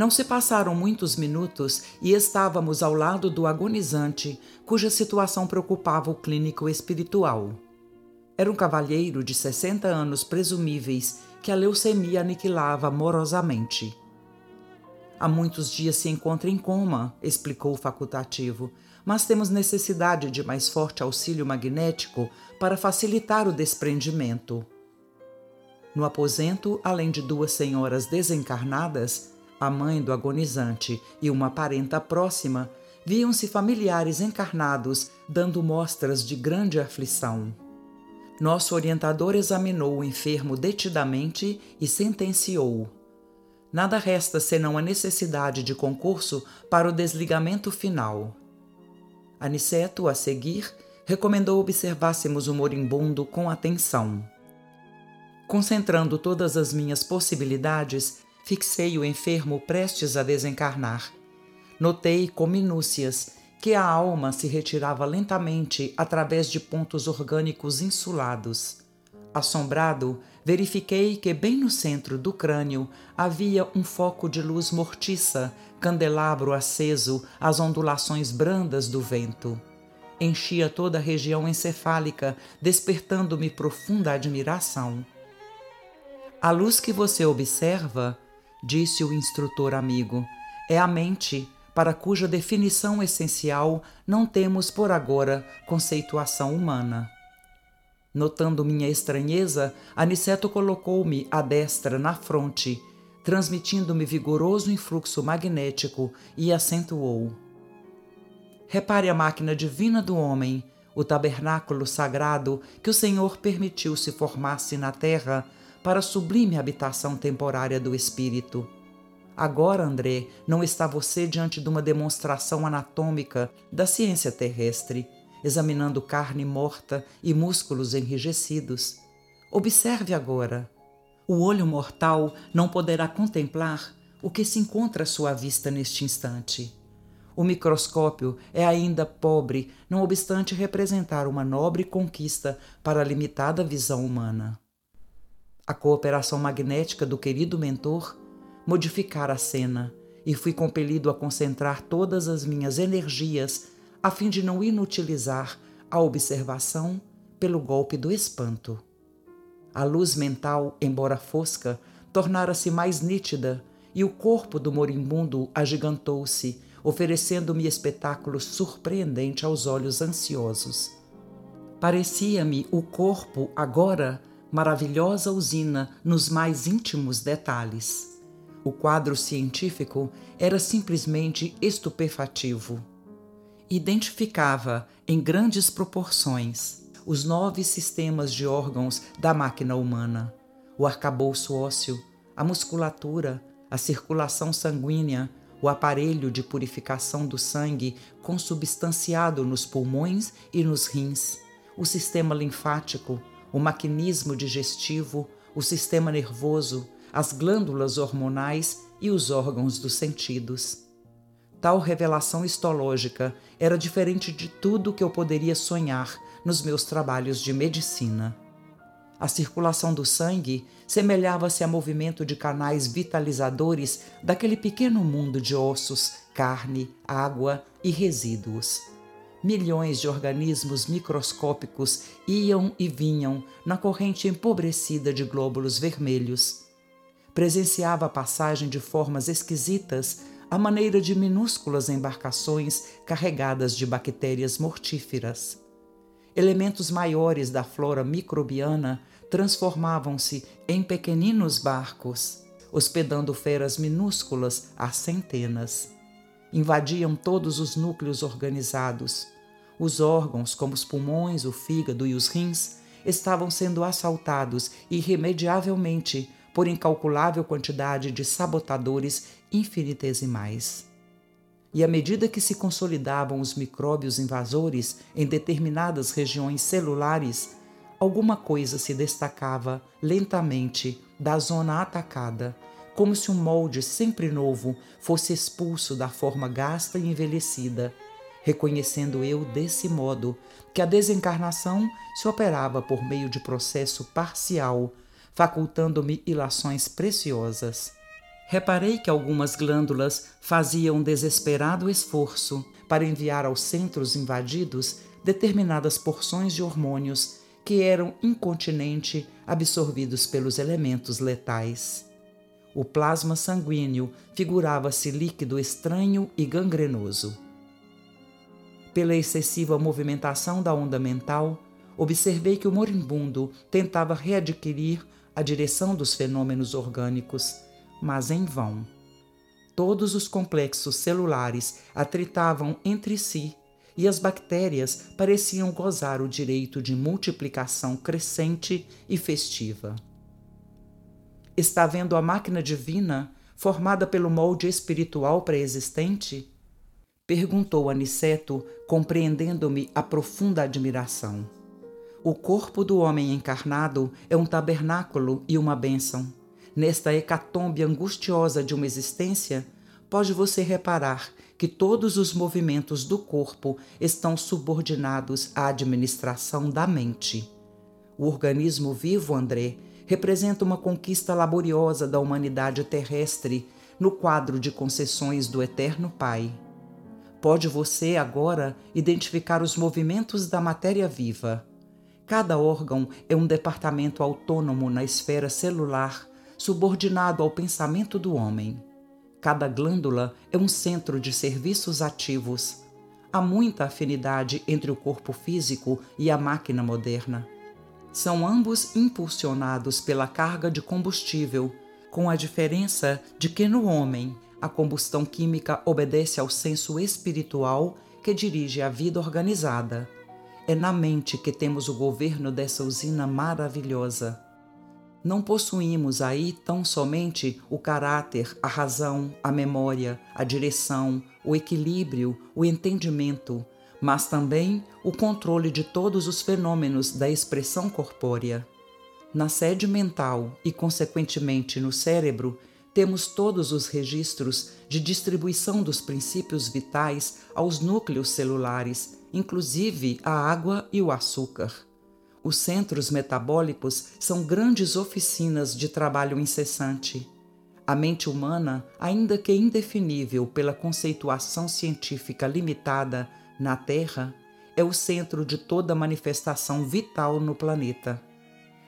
Não se passaram muitos minutos e estávamos ao lado do agonizante, cuja situação preocupava o clínico espiritual. Era um cavalheiro de 60 anos presumíveis que a leucemia aniquilava amorosamente. Há muitos dias se encontra em coma, explicou o facultativo, mas temos necessidade de mais forte auxílio magnético para facilitar o desprendimento. No aposento, além de duas senhoras desencarnadas, a mãe do agonizante e uma parenta próxima, viam-se familiares encarnados dando mostras de grande aflição. Nosso orientador examinou o enfermo detidamente e sentenciou: Nada resta senão a necessidade de concurso para o desligamento final. Aniceto, a seguir, recomendou observássemos o moribundo com atenção. Concentrando todas as minhas possibilidades, fixei o enfermo prestes a desencarnar. Notei com minúcias que a alma se retirava lentamente através de pontos orgânicos insulados. Assombrado, verifiquei que bem no centro do crânio havia um foco de luz mortiça, candelabro aceso às ondulações brandas do vento. Enchia toda a região encefálica, despertando-me profunda admiração. A luz que você observa, disse o instrutor amigo, é a mente, para cuja definição essencial não temos por agora conceituação humana. Notando minha estranheza, Aniceto colocou-me à destra na fronte, transmitindo-me vigoroso influxo magnético e acentuou: Repare a máquina divina do homem, o tabernáculo sagrado que o Senhor permitiu se formasse na terra para a sublime habitação temporária do espírito. Agora, André, não está você diante de uma demonstração anatômica da ciência terrestre, examinando carne morta e músculos enrijecidos. Observe agora. O olho mortal não poderá contemplar o que se encontra à sua vista neste instante. O microscópio é ainda pobre, não obstante representar uma nobre conquista para a limitada visão humana. A cooperação magnética do querido mentor modificara a cena e fui compelido a concentrar todas as minhas energias a fim de não inutilizar a observação pelo golpe do espanto. A luz mental, embora fosca, tornara-se mais nítida e o corpo do moribundo agigantou-se, oferecendo-me espetáculo surpreendente aos olhos ansiosos. Parecia-me o corpo agora maravilhosa usina nos mais íntimos detalhes. O quadro científico era simplesmente estupefativo. Identificava, em grandes proporções, os nove sistemas de órgãos da máquina humana: o arcabouço ósseo, a musculatura, a circulação sanguínea, o aparelho de purificação do sangue consubstanciado nos pulmões e nos rins, o sistema linfático, o maquinismo digestivo, o sistema nervoso, as glândulas hormonais e os órgãos dos sentidos. Tal revelação histológica era diferente de tudo que eu poderia sonhar nos meus trabalhos de medicina. A circulação do sangue semelhava-se a movimento de canais vitalizadores daquele pequeno mundo de ossos, carne, água e resíduos. Milhões de organismos microscópicos iam e vinham na corrente empobrecida de glóbulos vermelhos. Presenciava a passagem de formas esquisitas à maneira de minúsculas embarcações carregadas de bactérias mortíferas. Elementos maiores da flora microbiana transformavam-se em pequeninos barcos, hospedando feras minúsculas a centenas invadiam todos os núcleos organizados. Os órgãos, como os pulmões, o fígado e os rins, estavam sendo assaltados irremediavelmente por incalculável quantidade de sabotadores infinitesimais. E à medida que se consolidavam os micróbios invasores em determinadas regiões celulares, alguma coisa se destacava lentamente da zona atacada, como se um molde sempre novo fosse expulso da forma gasta e envelhecida, reconhecendo eu desse modo que a desencarnação se operava por meio de processo parcial, facultando-me ilações preciosas. Reparei que algumas glândulas faziam desesperado esforço para enviar aos centros invadidos determinadas porções de hormônios que eram incontinente absorvidos pelos elementos letais. O plasma sanguíneo figurava-se líquido estranho e gangrenoso. Pela excessiva movimentação da onda mental, observei que o moribundo tentava readquirir a direção dos fenômenos orgânicos, mas em vão. Todos os complexos celulares atritavam entre si e as bactérias pareciam gozar o direito de multiplicação crescente e festiva. Está vendo a máquina divina formada pelo molde espiritual pré-existente? Perguntou Aniceto, compreendendo-me a profunda admiração. O corpo do homem encarnado é um tabernáculo e uma bênção. Nesta hecatombe angustiosa de uma existência, pode você reparar que todos os movimentos do corpo estão subordinados à administração da mente. O organismo vivo, André, representa uma conquista laboriosa da humanidade terrestre no quadro de concessões do Eterno Pai. Pode você agora identificar os movimentos da matéria viva. Cada órgão é um departamento autônomo na esfera celular, subordinado ao pensamento do homem. Cada glândula é um centro de serviços ativos. Há muita afinidade entre o corpo físico e a máquina moderna. São ambos impulsionados pela carga de combustível, com a diferença de que no homem a combustão química obedece ao senso espiritual que dirige a vida organizada. É na mente que temos o governo dessa usina maravilhosa. Não possuímos aí tão somente o caráter, a razão, a memória, a direção, o equilíbrio, o entendimento, mas também o controle de todos os fenômenos da expressão corpórea. Na sede mental e, consequentemente, no cérebro, temos todos os registros de distribuição dos princípios vitais aos núcleos celulares, inclusive a água e o açúcar. Os centros metabólicos são grandes oficinas de trabalho incessante. A mente humana, ainda que indefinível pela conceituação científica limitada na Terra, é o centro de toda manifestação vital no planeta.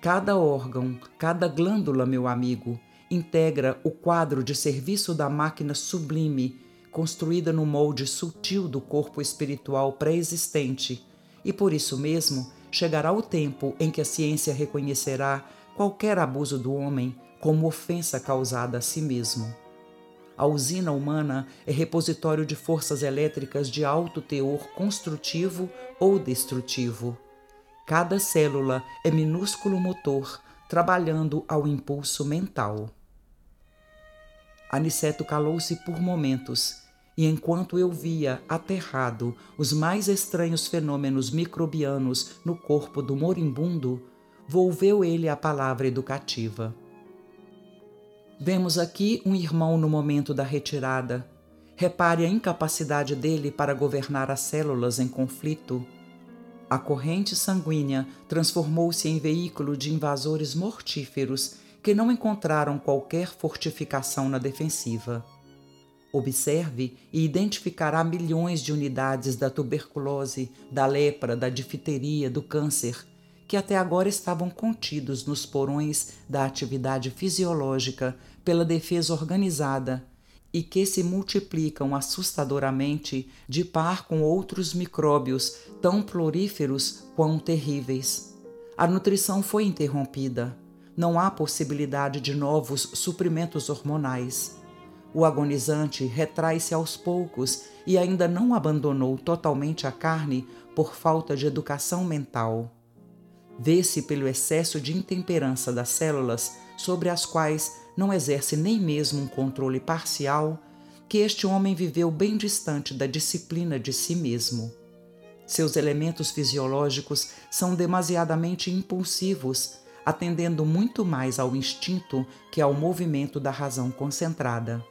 Cada órgão, cada glândula, meu amigo, integra o quadro de serviço da máquina sublime, construída no molde sutil do corpo espiritual pré-existente, e por isso mesmo chegará o tempo em que a ciência reconhecerá qualquer abuso do homem como ofensa causada a si mesmo. A usina humana é repositório de forças elétricas de alto teor construtivo ou destrutivo. Cada célula é minúsculo motor trabalhando ao impulso mental. Aniceto calou-se por momentos e enquanto eu via aterrado os mais estranhos fenômenos microbianos no corpo do moribundo, volveu ele a palavra educativa. Vemos aqui um irmão no momento da retirada. Repare a incapacidade dele para governar as células em conflito. A corrente sanguínea transformou-se em veículo de invasores mortíferos que não encontraram qualquer fortificação na defensiva. Observe e identificará milhões de unidades da tuberculose, da lepra, da difteria, do câncer, que até agora estavam contidos nos porões da atividade fisiológica pela defesa organizada e que se multiplicam assustadoramente de par com outros micróbios tão floríferos quão terríveis. A nutrição foi interrompida. Não há possibilidade de novos suprimentos hormonais o agonizante retrai-se aos poucos e ainda não abandonou totalmente a carne por falta de educação mental. Vê-se pelo excesso de intemperança das células, sobre as quais não exerce nem mesmo um controle parcial, que este homem viveu bem distante da disciplina de si mesmo. Seus elementos fisiológicos são demasiadamente impulsivos, atendendo muito mais ao instinto que ao movimento da razão concentrada.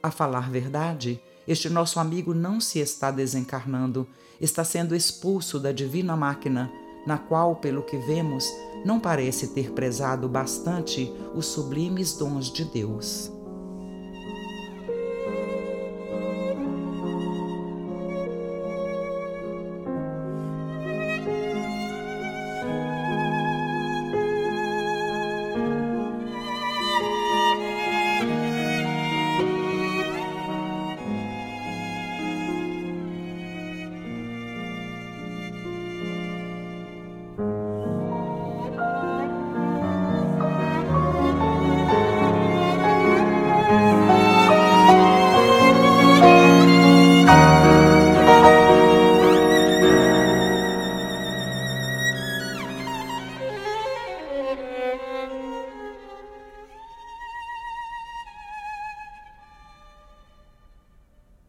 A falar verdade, este nosso amigo não se está desencarnando, está sendo expulso da divina máquina, na qual, pelo que vemos, não parece ter prezado bastante os sublimes dons de Deus.